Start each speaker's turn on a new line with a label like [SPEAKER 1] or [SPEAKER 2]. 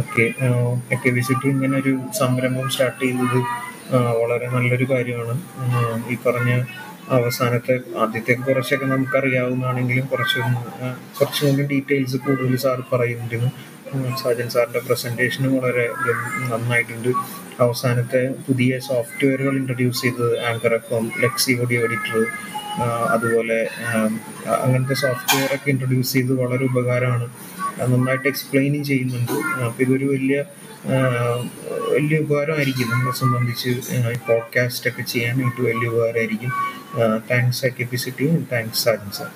[SPEAKER 1] Okay. Visit ഇങ്ങനെ ഒരു സംരംഭം സ്റ്റാർട്ട് ചെയ്തത് വളരെ നല്ലൊരു കാര്യമാണ്. ഈ പറഞ്ഞ അവസാനത്തെ ആദ്യത്തെ കുറച്ചൊക്കെ നമുക്കറിയാവുന്നതാണെങ്കിലും കുറച്ച് കുറച്ചും കൂടി ഡീറ്റെയിൽസ് കൂടുതൽ സാർ പറയുന്നുണ്ടെന്ന് സാജൻ സാറിന്റെ പ്രസന്റേഷനും വളരെ നന്നായിട്ടുണ്ട്. അവസാനത്തെ പുതിയ സോഫ്റ്റ്വെയറുകൾ ഇൻട്രൊഡ്യൂസ് ചെയ്തത് anchor F Lexy audio editor അതുപോലെ അങ്ങനത്തെ സോഫ്റ്റ്വെയർ ഒക്കെ ഇൻട്രൊഡ്യൂസ് ചെയ്ത് വളരെ ഉപകാരമാണ് നന്നായിട്ട് എക്സ്പ്ലെയിനും ചെയ്യുന്നുണ്ട്. അപ്പോൾ ഇതൊരു വലിയ വലിയ ഉപകാരമായിരിക്കും നമ്മളെ സംബന്ധിച്ച് പോഡ്കാസ്റ്റ് ഒക്കെ ചെയ്യാനായിട്ട് വലിയ ഉപകാരമായിരിക്കും. Thanks capacity thanks Sajan sir